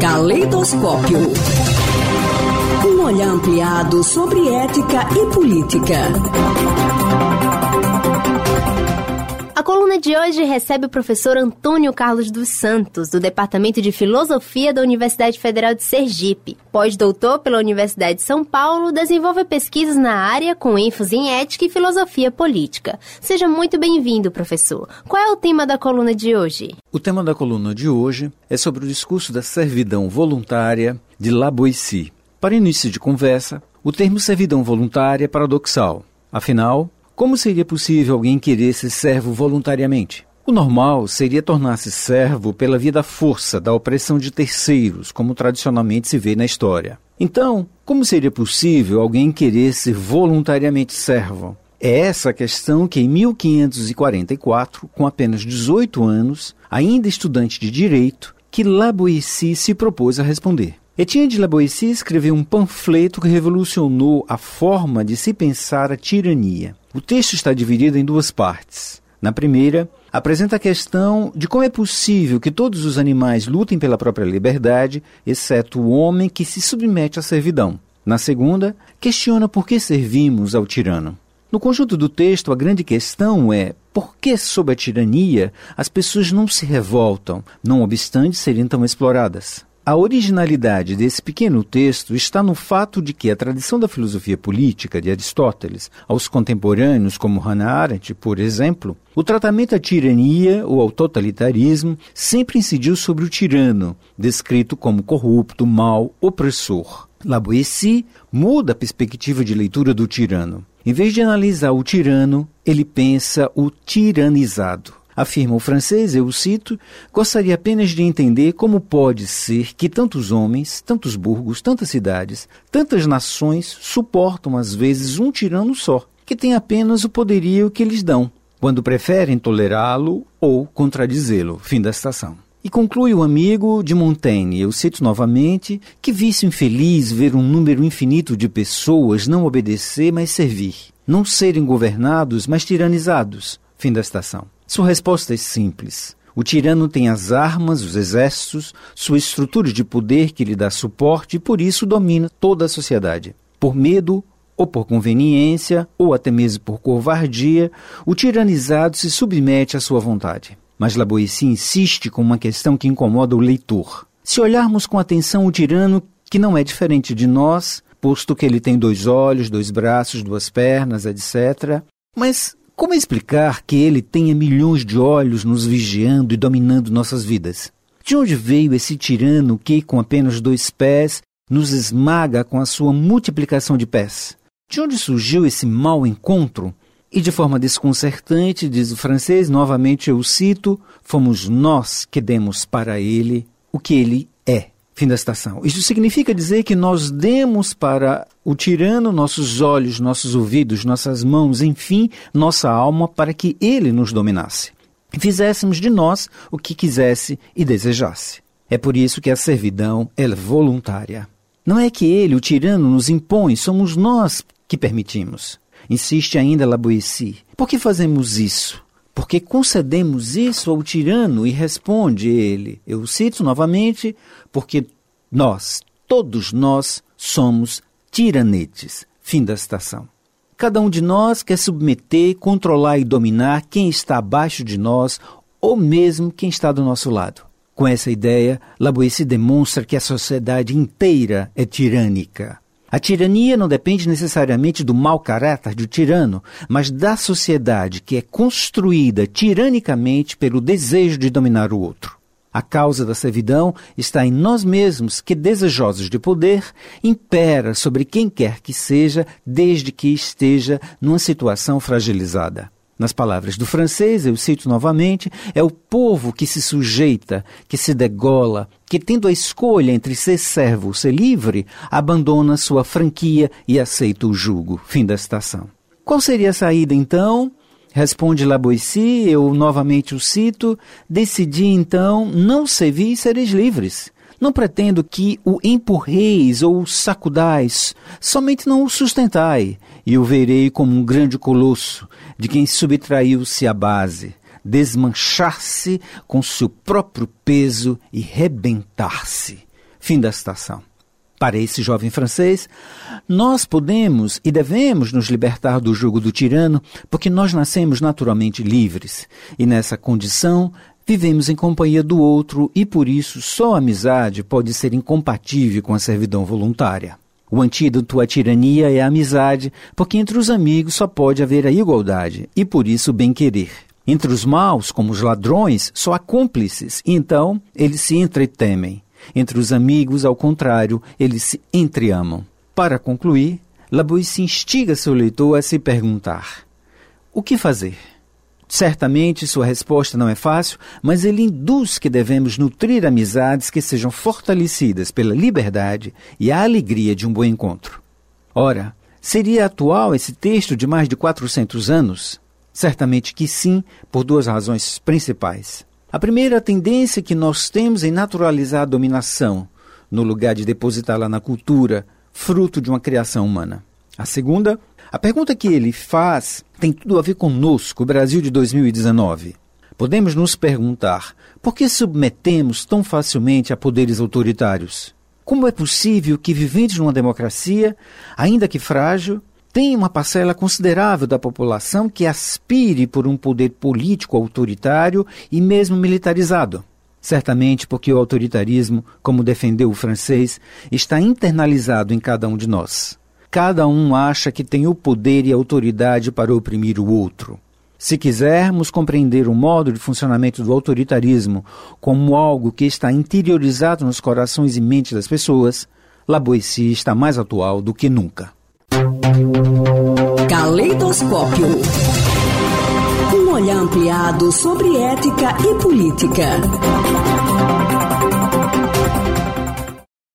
Caleidoscópio. Um olhar ampliado sobre ética e política. Coluna de hoje recebe o professor Antônio Carlos dos Santos, do Departamento de Filosofia da Universidade Federal de Sergipe. Pós-doutor pela Universidade de São Paulo, desenvolve pesquisas na área com ênfase em ética e filosofia política. Seja muito bem-vindo, professor. Qual é o tema da coluna de hoje? O tema da coluna de hoje é sobre o discurso da servidão voluntária de La Boétie. Para início de conversa, o termo servidão voluntária é paradoxal. Afinal, como seria possível alguém querer ser servo voluntariamente? O normal seria tornar-se servo pela via da força, da opressão de terceiros, como tradicionalmente se vê na história. Então, como seria possível alguém querer ser voluntariamente servo? É essa a questão que, em 1544, com apenas 18 anos, ainda estudante de direito, que Laboissi se propôs a responder. Etienne de La Boétie escreveu um panfleto que revolucionou a forma de se pensar a tirania. O texto está dividido em duas partes. Na primeira, apresenta a questão de como é possível que todos os animais lutem pela própria liberdade, exceto o homem que se submete à servidão. Na segunda, questiona por que servimos ao tirano. No conjunto do texto, a grande questão é por que, sob a tirania, as pessoas não se revoltam, não obstante serem tão exploradas. A originalidade desse pequeno texto está no fato de que a tradição da filosofia política de Aristóteles, aos contemporâneos como Hannah Arendt, por exemplo, o tratamento à tirania ou ao totalitarismo sempre incidiu sobre o tirano, descrito como corrupto, mau, opressor. La Boétie muda a perspectiva de leitura do tirano. Em vez de analisar o tirano, ele pensa o tiranizado. Afirma o francês, eu o cito, gostaria apenas de entender como pode ser que tantos homens, tantos burgos, tantas cidades, tantas nações suportam às vezes um tirano só, que tem apenas o poderio que lhes dão, quando preferem tolerá-lo ou contradizê-lo. Fim da citação. E conclui o amigo de Montaigne, eu cito novamente, que vício infeliz ver um número infinito de pessoas não obedecer, mas servir, não serem governados, mas tiranizados. Fim da citação. Sua resposta é simples. O tirano tem as armas, os exércitos, sua estrutura de poder que lhe dá suporte e por isso domina toda a sociedade. Por medo ou por conveniência, ou até mesmo por covardia, o tiranizado se submete à sua vontade. Mas Laboessi insiste com uma questão que incomoda o leitor. Se olharmos com atenção o tirano, que não é diferente de nós, posto que ele tem dois olhos, dois braços, duas pernas, etc. Mas como explicar que ele tenha milhões de olhos nos vigiando e dominando nossas vidas? De onde veio esse tirano que, com apenas dois pés, nos esmaga com a sua multiplicação de pés? De onde surgiu esse mau encontro? E de forma desconcertante, diz o francês, novamente eu cito, fomos nós que demos para ele o que ele. Fim da citação. Isso significa dizer que nós demos para o tirano nossos olhos, nossos ouvidos, nossas mãos, enfim, nossa alma, para que ele nos dominasse. E fizéssemos de nós o que quisesse e desejasse. É por isso que a servidão é voluntária. Não é que ele, o tirano, nos impõe, somos nós que permitimos. Insiste ainda Laboessi. Por que fazemos isso? Porque concedemos isso ao tirano e responde ele, eu cito novamente, porque nós, todos nós, somos tiranetes. Fim da citação. Cada um de nós quer submeter, controlar e dominar quem está abaixo de nós ou mesmo quem está do nosso lado. Com essa ideia, Laboessi demonstra que a sociedade inteira é tirânica. A tirania não depende necessariamente do mau caráter do tirano, mas da sociedade que é construída tiranicamente pelo desejo de dominar o outro. A causa da servidão está em nós mesmos, que, desejosos de poder, impera sobre quem quer que seja, desde que esteja numa situação fragilizada. Nas palavras do francês, eu cito novamente, é o povo que se sujeita, que se degola, que, tendo a escolha entre ser servo ou ser livre, abandona sua franquia e aceita o jugo. Fim da citação. Qual seria a saída, então? Responde Laboissi, eu novamente o cito, decidi então não servir e sereis livres. Não pretendo que o empurreis ou o sacudais, somente não o sustentai, e o verei como um grande colosso, de quem subtraiu-se a base. desmanchar-se com seu próprio peso e rebentar-se. Fim da citação. Para esse jovem francês, nós podemos e devemos nos libertar do jugo do tirano, porque nós nascemos naturalmente livres, e nessa condição vivemos em companhia do outro e por isso só a amizade pode ser incompatível com a servidão voluntária. O antídoto à tirania é a amizade, porque entre os amigos só pode haver a igualdade e por isso o bem-querer. Entre os maus, como os ladrões, só há cúmplices, e então eles se entretemem. Entre os amigos, ao contrário, eles se entreamam. Para concluir, Laboissi instiga seu leitor a se perguntar: o que fazer? Certamente sua resposta não é fácil, mas ele induz que devemos nutrir amizades que sejam fortalecidas pela liberdade e a alegria de um bom encontro. Ora, seria atual esse texto de mais de 400 anos? Certamente que sim, por duas razões principais. A primeira tendência que nós temos em naturalizar a dominação, no lugar de depositá-la na cultura, fruto de uma criação humana. A segunda, a pergunta que ele faz tem tudo a ver conosco, o Brasil de 2019. Podemos nos perguntar por que submetemos tão facilmente a poderes autoritários? Como é possível que, vivendo numa democracia, ainda que frágil, tem uma parcela considerável da população que aspire por um poder político autoritário e mesmo militarizado. Certamente porque o autoritarismo, como defendeu o francês, está internalizado em cada um de nós. Cada um acha que tem o poder e a autoridade para oprimir o outro. Se quisermos compreender o modo de funcionamento do autoritarismo como algo que está interiorizado nos corações e mentes das pessoas, Laboissi está mais atual do que nunca. Caleidoscópio. Um olhar ampliado sobre ética e política.